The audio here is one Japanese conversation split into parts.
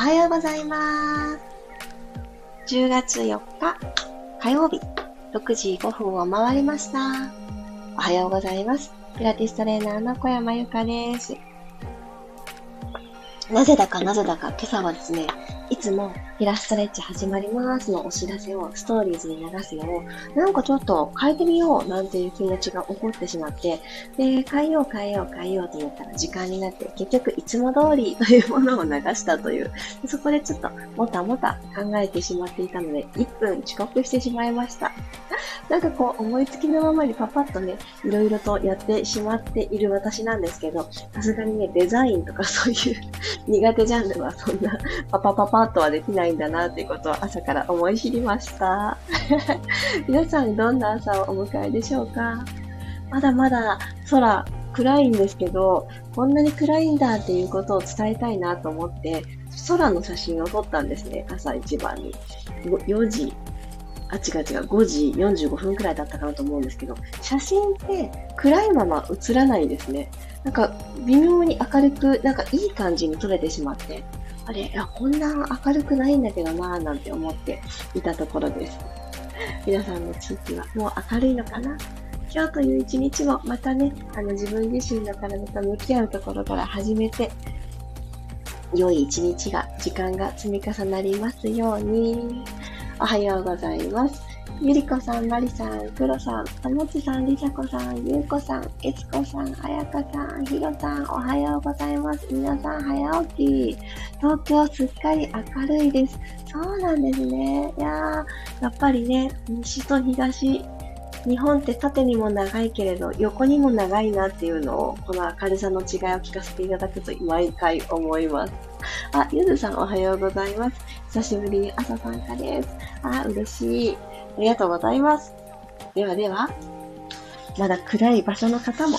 はようございます。10月4日火曜日6時5分を回りました。おはようございます。ピラティストレーナーの小山由かです。なぜだかなぜだか今朝はですね、いつもピラストレッチ始まりますのお知らせをストーリーズに流すのを、なんかちょっと変えてみようなんていう気持ちが起こってしまって、で、変えよう変えよう変えようと思ったら時間になって結局いつも通りというものを流したという、そこでちょっともたもた考えてしまっていたので、1分遅刻してしまいました。なんかこう思いつきのままにパパッとね、いろいろとやってしまっている私なんですけど、さすがにね、デザインとかそういう苦手ジャンルはそんなパパパパッとはできないんだなっていうことを朝から思い知りました。皆さんどんな朝をお迎えでしょうか？まだまだ空暗いんですけど、こんなに暗いんだっていうことを伝えたいなと思って、空の写真を撮ったんですね、朝一番に。4時あ、違う違う、5時45分くらいだったかなと思うんですけど、写真って暗いまま映らないですね。なんか微妙に明るく、なんかいい感じに撮れてしまって、あれ、あこんな明るくないんだけどなぁなんて思っていたところです。皆さんの地域はもう明るいのかな？今日という一日もまたね、あの自分自身の体と向き合うところから始めて、良い一日が、時間が積み重なりますように。おはようございます。ゆりこさん、まりさん、くろさん、ともちさん、りさこさん、ゆうこさん、えつこさん、あやかさん、ひろさん、おはようございます。皆さん、早起き。東京すっかり明るいです。そうなんですね。いやー、やっぱりね、西と東、日本って縦にも長いけれど、横にも長いなっていうのを、この明るさの違いを聞かせていただくと毎回思います。あ、ゆずさんおはようございます。久しぶりに朝参加です。あ、嬉しい。ありがとうございます。ではでは、まだ暗い場所の方も、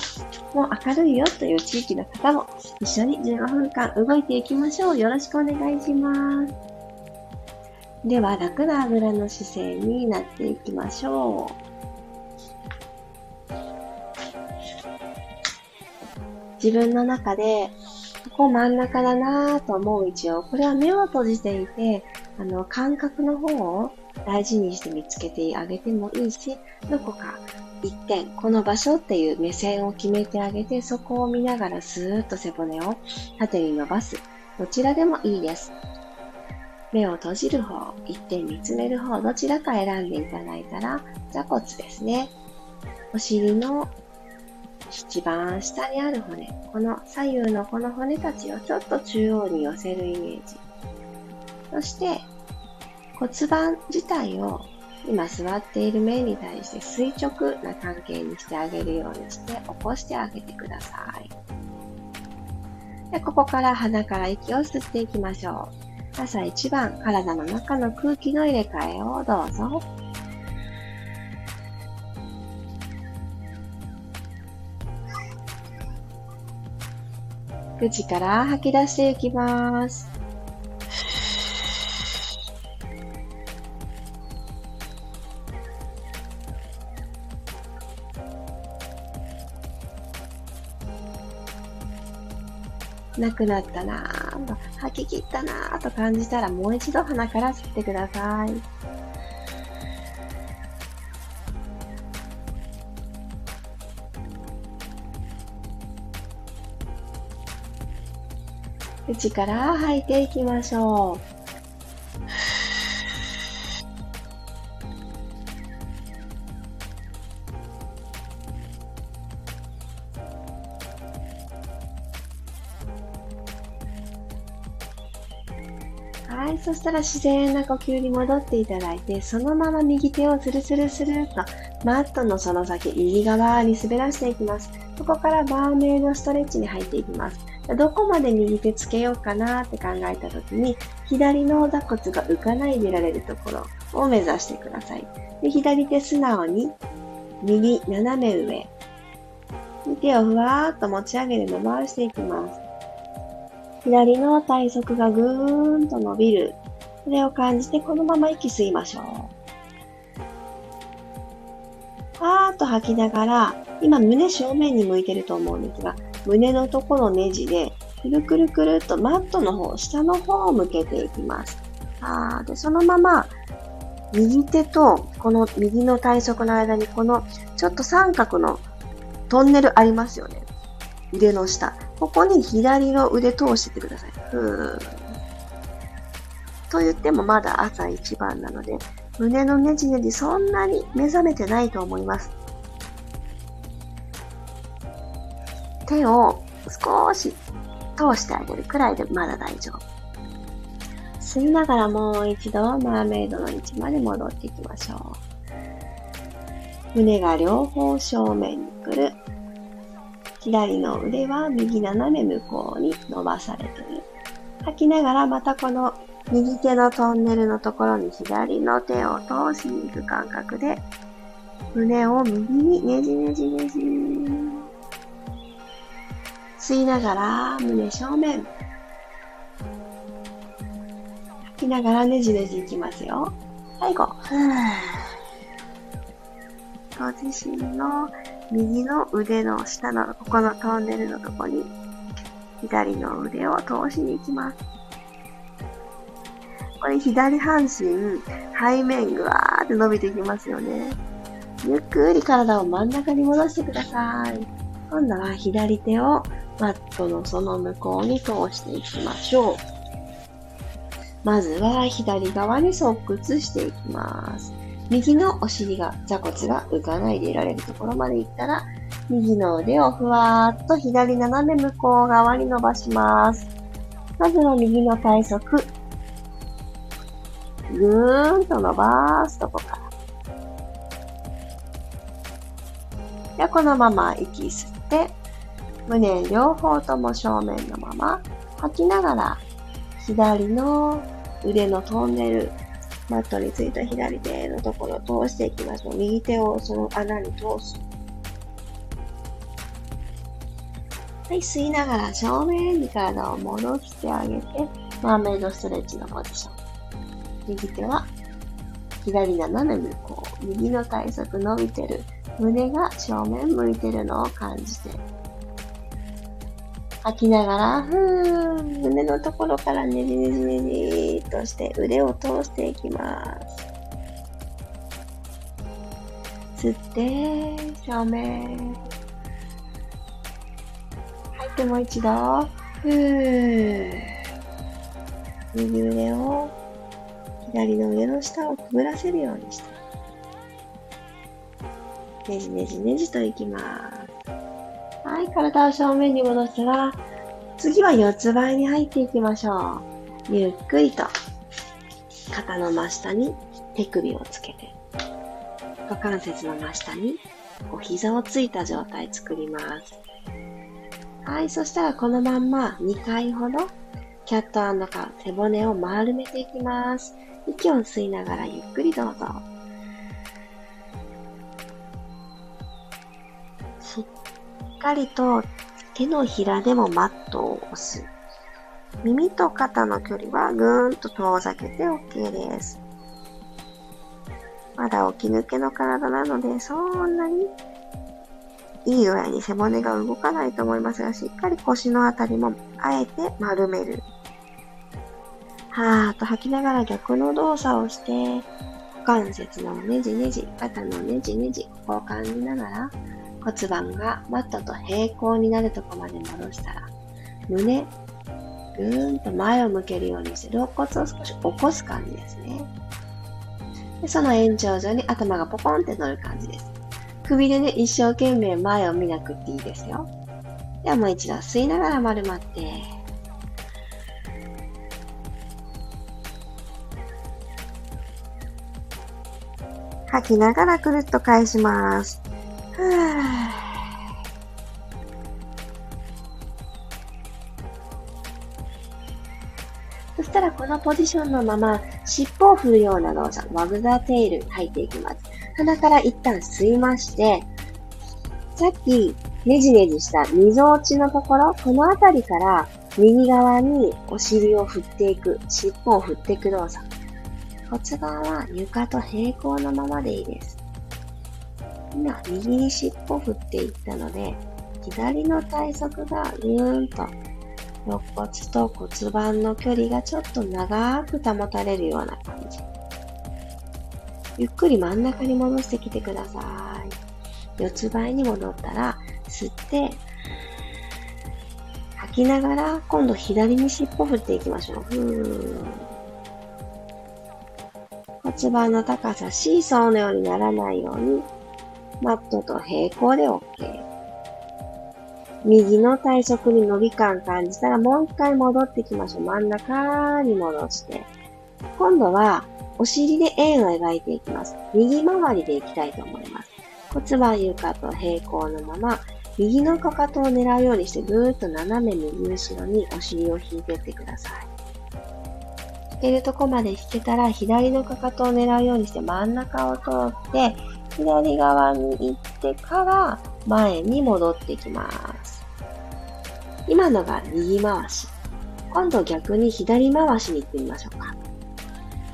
もう明るいよという地域の方も、一緒に15分間動いていきましょう。よろしくお願いします。では、楽なあぐらの姿勢になっていきましょう。自分の中で、ここ真ん中だなぁと思う位置を、これは目を閉じていて、あの、感覚の方を大事にして見つけてあげてもいいし、どこか一点、この場所っていう目線を決めてあげて、そこを見ながらスーッと背骨を縦に伸ばす。どちらでもいいです。目を閉じる方、一点見つめる方、どちらか選んでいただいたら、座骨ですね。お尻の一番下にある骨、この左右のこの骨たちをちょっと中央に寄せるイメージ。そして、骨盤自体を今座っている面に対して垂直な関係にしてあげるようにして起こしてあげてください。でここから鼻から息を吸っていきましょう。朝一番体の中の空気の入れ替えをどうぞ。口から吐き出していきます。なくなったなぁ、吐き切ったなぁと感じたらもう一度鼻から吸ってください。口から吐いていきましょう。そしたら自然な呼吸に戻っていただいて、そのまま右手をスルスルスルとマットのその先、右側に滑らしていきます。そこからバーメイドストレッチに入っていきます。どこまで右手つけようかなって考えた時に、左の座骨が浮かないでられるところを目指してください。で左手素直に、右斜め上。手をふわーっと持ち上げて伸ばしていきます。左の体側がぐーんと伸びる。それを感じてこのまま息吸いましょう。パーッと吐きながら、今胸正面に向いてると思うんですが、胸のところネジでくるくるくるっとマットの方、下の方を向けていきます。あで、そのまま、右手と、この右の体側の間に、この、ちょっと三角のトンネルありますよね。腕の下。ここに左の腕通しててください。ふー。と言ってもまだ朝一番なので、胸のねじねじそんなに目覚めてないと思います。手を少し通してあげるくらいでまだ大丈夫。吸いながらもう一度マーメイドの位置まで戻っていきましょう。胸が両方正面に来る。左の腕は右斜め向こうに伸ばされてる。吐きながらまたこの右手のトンネルのところに左の手を通しに行く感覚で胸を右にねじねじねじ。吸いながら胸正面。吐きながらねじねじいきますよ。最後。ご自身の右の腕の下のここのトンネルのとこに左の腕を通しに行きます。これ左半身、背面ぐわーって伸びていきますよね。ゆっくり体を真ん中に戻してください。今度は左手をマットのその向こうに通していきましょう。まずは左側に側屈していきます。右のお尻が、座骨が浮かないでいられるところまで行ったら、右の腕をふわーっと左斜め向こう側に伸ばします。まずは右の体側。ぐーんと伸ばすとこから。では、このまま息吸って、胸両方とも正面のまま吐きながら、左の腕のトンネル、マットについた左手のところを通していきましょう。右手をその穴に通す。はい、吸いながら正面に体を戻してあげて、マーメイドストレッチのポジション。右手は左斜め向こう。右の体側伸びてる。胸が正面向いてるのを感じて。吐きながら、ふー、胸のところからねじねじねじっとして腕を通していきます。吸って、正面。吐いてもう一度。ふー。右腕を左の上の下をくぐらせるようにして。ねじねじねじといきます。はい、体を正面に戻したら、次は四つ倍に入っていきましょう。ゆっくりと、肩の真下に手首をつけて、股関節の真下にお膝をついた状態作ります。はい、そしたらこのまんま2回ほど、キャットカウ背骨を丸めていきます。息を吸いながらゆっくりどうぞ。かりと手のひらでもマットを押す。耳と肩の距離はぐーんと遠ざけて OK です。まだ起き抜けの体なので、そんなにいい具合に背骨が動かないと思いますが、しっかり腰のあたりもあえて丸める。はーっと吐きながら逆の動作をして、股関節のねじねじ、肩のねじねじ、ここを感じながら、骨盤がマットと平行になるとこまで戻したら、胸、ぐーんと前を向けるようにして、肋骨を少し起こす感じですね。でその延長上に頭がポコンって乗る感じです。首でね、一生懸命前を見なくていいですよ。ではもう一度吸いながら丸まって、吐きながらくるっと返します。そしたらこのポジションのまま尻尾を振るような動作、ワグザーテイル入っていきます。鼻から一旦吸いまして、さっきねじねじした溝落ちのところ、この辺りから右側にお尻を振っていく、尻尾を振っていく動作。骨盤は床と平行のままでいいです。今、右に尻尾振っていったので、左の体側がぐーんと肋骨と骨盤の距離がちょっと長く保たれるような感じ。ゆっくり真ん中に戻してきてください。四つ倍に戻ったら、吸って、吐きながら、今度左に尻尾振っていきましょう。骨盤の高さ、シーソーのようにならないように、マットと平行で OK。右の体側に伸び感感じたらもう一回戻ってきましょう。真ん中に戻して。今度はお尻で円を描いていきます。右回りでいきたいと思います。骨盤床と平行のまま、右のかかとを狙うようにしてぐーっと斜め右後ろにお尻を引いていってください。引けるとこまで引けたら左のかかとを狙うようにして真ん中を通って左側に行ってから前に戻ってきます。今のが右回し。今度逆に左回しに行ってみましょうか。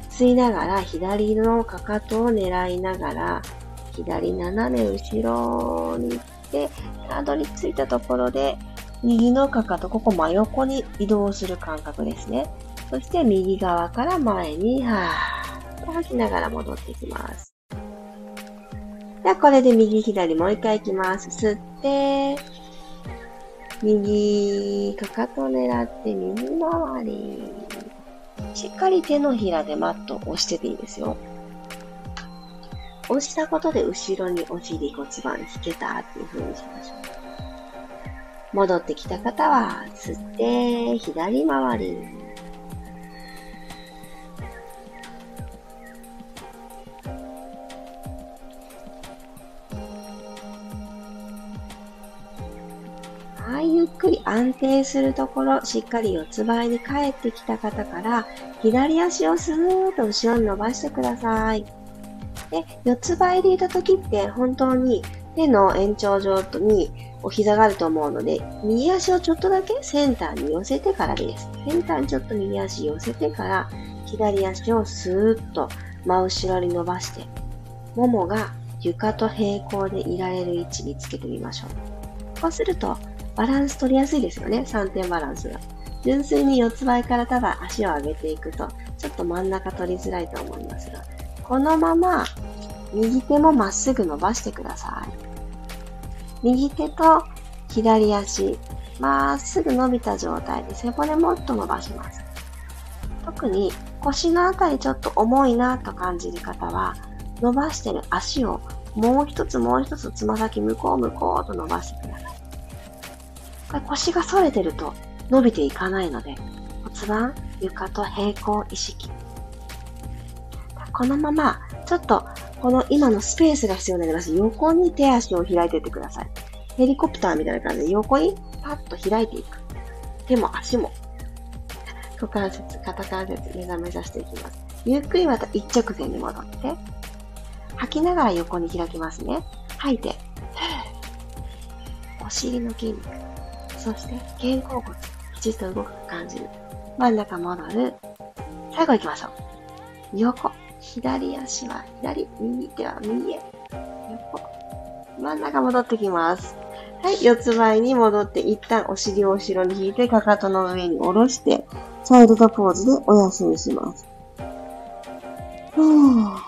吸いながら左のかかとを狙いながら左斜め後ろに行ってたどり着いたところで右のかかと、ここ真横に移動する感覚ですね。そして右側から前に、はーっと吐きながら戻ってきます。じゃこれで右左もう一回いきます。吸って、右かかと狙って右回り。しっかり手のひらでマットを押してていいですよ。押したことで後ろにお尻骨盤引けたっていう風にしましょう。戻ってきた方は、吸って、左回り。くり安定するところ、しっかり四つ倍に帰ってきた方から、左足をスーッと後ろに伸ばしてください。で、四つ倍でいた時って本当に手の延長上にお膝があると思うので、右足をちょっとだけセンターに寄せてからです。センターにちょっと右足寄せてから、左足をスーッと真後ろに伸ばして、ももが床と平行でいられる位置につけてみましょう。こうすると、バランス取りやすいですよね、3点バランスが。純粋に四つ倍からただ足を上げていくと、ちょっと真ん中取りづらいと思いますが、このまま右手もまっすぐ伸ばしてください。右手と左足、まっすぐ伸びた状態で背骨もっと伸ばします。特に腰のあたりちょっと重いなと感じる方は、伸ばしてる足をもう一つもう一つつま先向こう向こうと伸ばしてください。腰が反れてると伸びていかないので、骨盤、床と平行意識。このまま、ちょっと、この今のスペースが必要になります。横に手足を開いていってください。ヘリコプターみたいな感じで横にパッと開いていく。手も足も。股関節、肩関節、目覚めさせていきます。ゆっくりまた一直線に戻って、吐きながら横に開きますね。吐いて、お尻の筋肉。そして肩甲骨、きちっと動く感じる。真ん中戻る。最後行きましょう。横。左足は左、右手は右へ。横。真ん中戻ってきます。はい、四つ倍に戻って、一旦お尻を後ろに引いて、かかとの上に下ろして、サイドドポーズでお休みします。ふぅ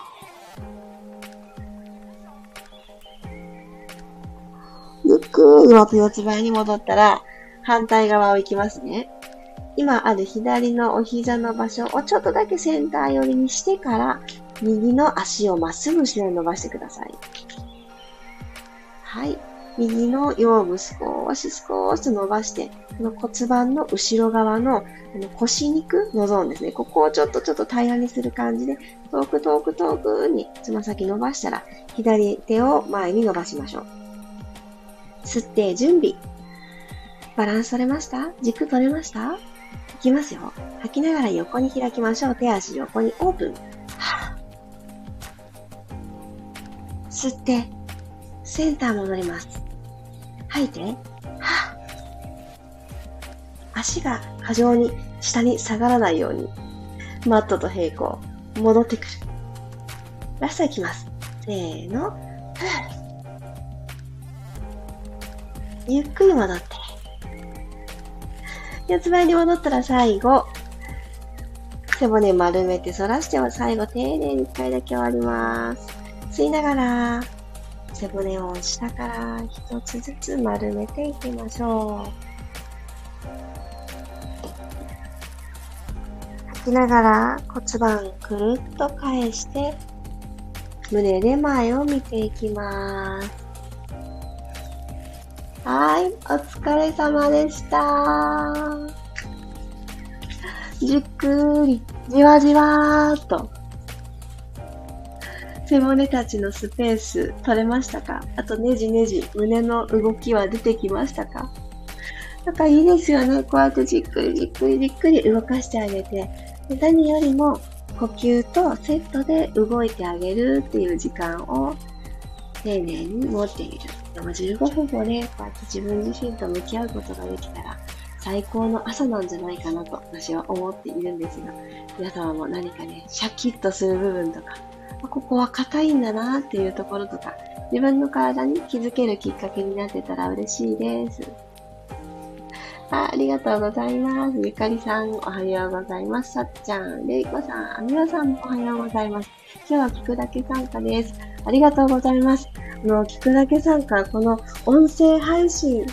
ゆっくりまた四つ倍に戻ったら、反対側を行きますね。今ある左のお膝の場所をちょっとだけセンター寄りにしてから、右の足をまっすぐ後ろに伸ばしてください。はい。右の腰部少し少し伸ばして、この骨盤の後ろ側のあの腰肉のゾーンですね。ここをちょっとちょっと平らにする感じで、遠く遠く遠くにつま先伸ばしたら、左手を前に伸ばしましょう。吸って準備。バランス取れました？軸取れました？いきますよ。吐きながら横に開きましょう。手足横にオープン。吸って、センター戻ります。吐いて、は足が過剰に下に下がらないように、マットと平行、戻ってくる。ラストいきます。せーの、ゆっくり戻って。四つ前に戻ったら最後、背骨丸めて反らしては最後丁寧に一回だけ終わります。吸いながら、背骨を下から一つずつ丸めていきましょう。吐きながら骨盤くるっと返して、胸で前を見ていきます。はい、お疲れ様でした。じっくり、じわじわーと、背骨たちのスペース取れましたか？あとねじねじ、胸の動きは出てきましたか？なんかいいですよね。こうやってじっくりじっくりじっくり動かしてあげて。何よりも呼吸とセットで動いてあげるっていう時間を丁寧に持っている。でも15分もね、こうやって自分自身と向き合うことができたら、最高の朝なんじゃないかなと私は思っているんですが、皆様も何かね、シャキッとする部分とか、ここは硬いんだなっていうところとか、自分の体に気づけるきっかけになってたら嬉しいです。あありがとうございます。ゆかりさん、おはようございます。さっちゃん、れいこさん、あみらさんもおはようございます。今日は聞くだけ参加です。ありがとうございます。あの、聞くだけ参加、この音声配信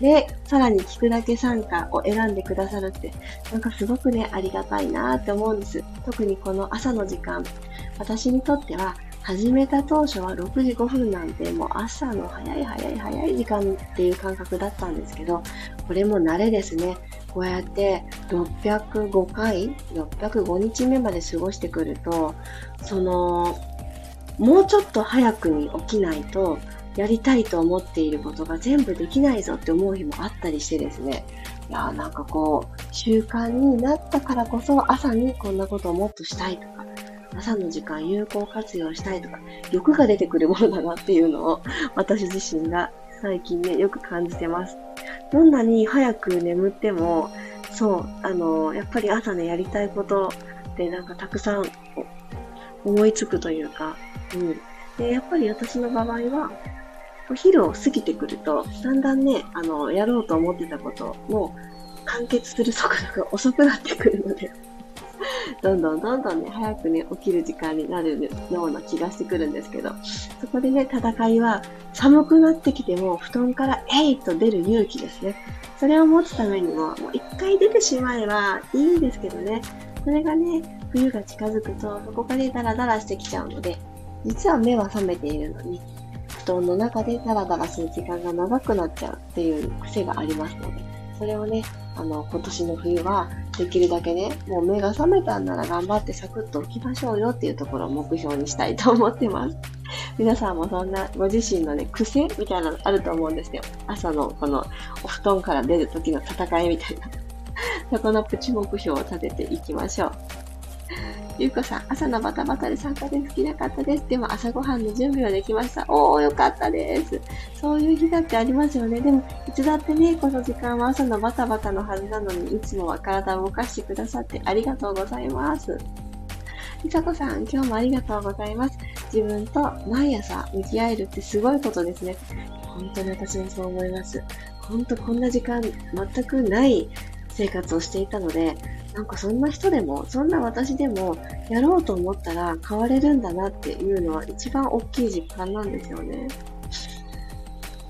で、さらに聞くだけ参加を選んでくださるって、なんかすごくね、ありがたいなって思うんです。特にこの朝の時間、私にとっては、始めた当初は6時5分なんてもう朝の早い早い早い時間っていう感覚だったんですけど、これも慣れですね。こうやって605回、605日目まで過ごしてくると、その、もうちょっと早くに起きないと、やりたいと思っていることが全部できないぞって思う日もあったりしてですね。いやなんかこう、習慣になったからこそ朝にこんなことをもっとしたいとか、朝の時間有効活用したいとか、欲が出てくるものだなっていうのを 私自身が最近ね、よく感じてます。どんなに早く眠っても、そう、あの、やっぱり朝ね、やりたいことってなんかたくさん思いつくというか、うん。で、やっぱり私の場合は、お昼を過ぎてくると、だんだんね、あの、やろうと思ってたことも完結する速度が遅くなってくるので、どんどんどんどんね、早くね、起きる時間になるような気がしてくるんですけど、そこでね、戦いは寒くなってきても布団からえいと出る勇気ですね。それを持つためにも、もう一回出てしまえばいいんですけどね、それがね、冬が近づくと、そこからダラダラしてきちゃうので、実は目は覚めているのに、布団の中でダラダラする時間が長くなっちゃうっていう癖がありますので、それをね、あの、今年の冬はできるだけね、もう目が覚めたんなら頑張ってサクッと起きましょうよっていうところを目標にしたいと思ってます。皆さんもそんなご自身のね、癖みたいなのあると思うんですよ。朝のこのお布団から出る時の戦いみたいな。そこのプチ目標を立てていきましょう。ゆうこさん、朝のバタバタで参加できなかったです。でも朝ごはんの準備はできました。おー、よかったです。そういう日だってありますよね。でも、いつだってね、この時間は朝のバタバタのはずなのに、いつもは体を動かしてくださってありがとうございます。りさこさん、今日もありがとうございます。自分と毎朝向き合えるってすごいことですね。本当に私もそう思います。本当こんな時間全くない生活をしていたので、なんかそんな人でも、そんな私でも、やろうと思ったら変われるんだなっていうのは一番大きい実感なんですよね。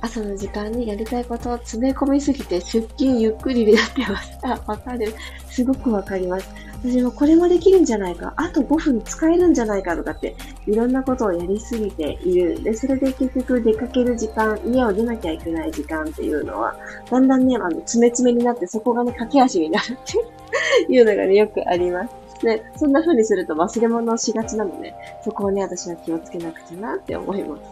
朝の時間にやりたいことを詰め込みすぎて出勤ゆっくりでやってました、わかる。すごくわかります。私もこれもできるんじゃないか、あと5分使えるんじゃないかとかって、いろんなことをやりすぎている。で、それで結局出かける時間、家を出なきゃいけない時間っていうのは、だんだんね、あの、詰め詰めになって、そこがね、駆け足になるっていうのがね、よくあります。で、そんな風にすると忘れ物をしがちなので、そこをね、私は気をつけなくちゃなって思います。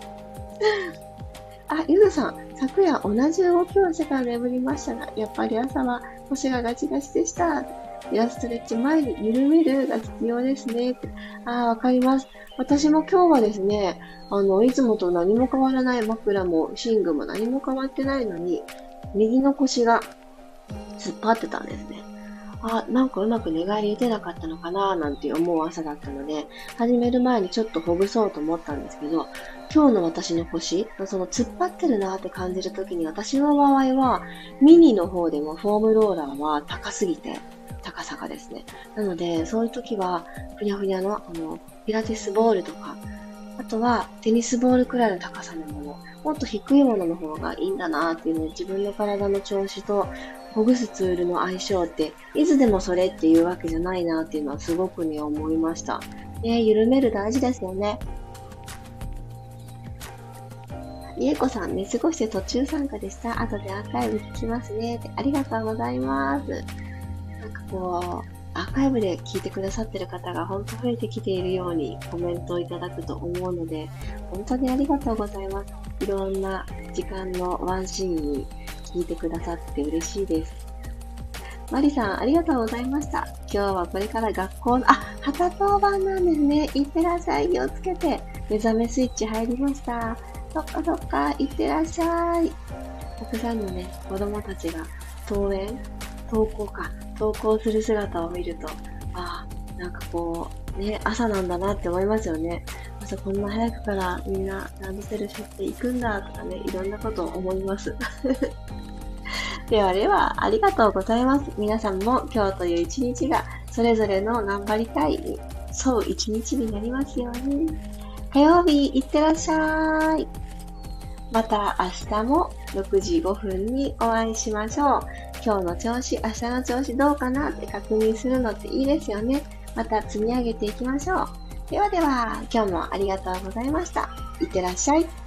あ、ゆずさん、昨夜同じ動きをしてから眠りましたが、やっぱり朝は腰がガチガチでした。エアストレッチ前に緩めるが必要ですね。ああ、わかります。私も今日はですね、あの、いつもと何も変わらない枕も寝具も何も変わってないのに、右の腰が突っ張ってたんですね。あ、なんかうまく寝返り打てなかったのかななんて思う朝だったので、始める前にちょっとほぐそうと思ったんですけど、今日の私の腰、その突っ張ってるなって感じるときに私の場合は、ミニの方でもフォームローラーは高すぎて、高さがですね。なので、そういう時は、ふにゃふにゃの、あの、ピラティスボールとか、あとはテニスボールくらいの高さのもの、もっと低いものの方がいいんだなっていうのを自分の体の調子とほぐすツールの相性って、いつでもそれっていうわけじゃないなっていうのはすごくね、思いました。ね、緩める大事ですよね。りえこさん、寝過ごして途中参加でした。後でアーカイブ聞きますね。ありがとうございます。なんかこう、アーカイブで聞いてくださってる方が本当増えてきているようにコメントをいただくと思うので、本当にありがとうございます。いろんな時間のワンシーンに聞いてくださって嬉しいです。マリさん、ありがとうございました。今日はこれから学校の、あ、旗当番なんですね。いってらっしゃい。気をつけて。目覚めスイッチ入りました。そっかそっか、いってらっしゃい。たくさんのね、子供たちが登園、登校か、登校する姿を見ると、ああ、なんかこう、ね、朝なんだなって思いますよね。朝こんな早くからみんなランドセル背負っていくんだとかね、いろんなことを思います。ではでは、ありがとうございます。皆さんも今日という一日がそれぞれの頑張りたいに沿う一日になりますように。火曜日、いってらっしゃい。また明日も6時5分にお会いしましょう。今日の調子、明日の調子どうかなって確認するのっていいですよね。また積み上げていきましょう。ではでは、今日もありがとうございました。いってらっしゃい。